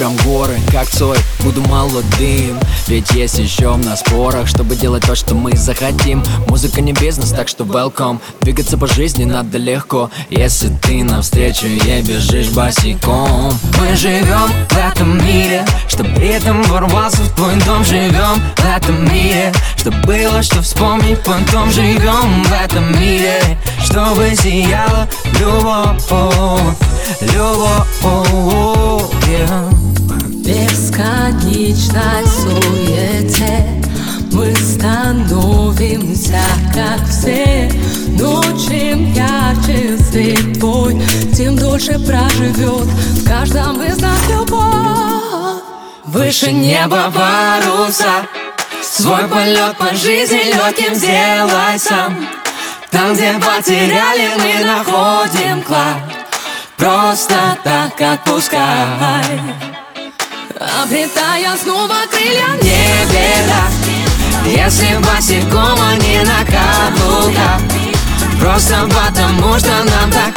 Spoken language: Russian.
прям горы, как Цой. Буду молодым, ведь есть еще на спорах Чтобы делать то, что мы захотим. Музыка не бизнес, так что welcome. Двигаться по жизни надо легко. Если ты навстречу ей бежишь босиком. Мы живем в этом мире Чтоб ритм ворвался в твой дом. Живем в этом мире Чтоб было что вспомнить. Потом живем в этом мире Чтобы сияла любовь. Любовь yeah. В бесконечной суете Мы становимся как все. Но чем ярче свет твой Тем дольше проживет в каждом из нас любовь Выше неба паруса Свой полет по жизни легким сделай сам Там, где потеряли, мы находим клад Просто так отпускай Обретая снова крылья не беда Если босиком, а не на каблуках. Просто потому, что нам так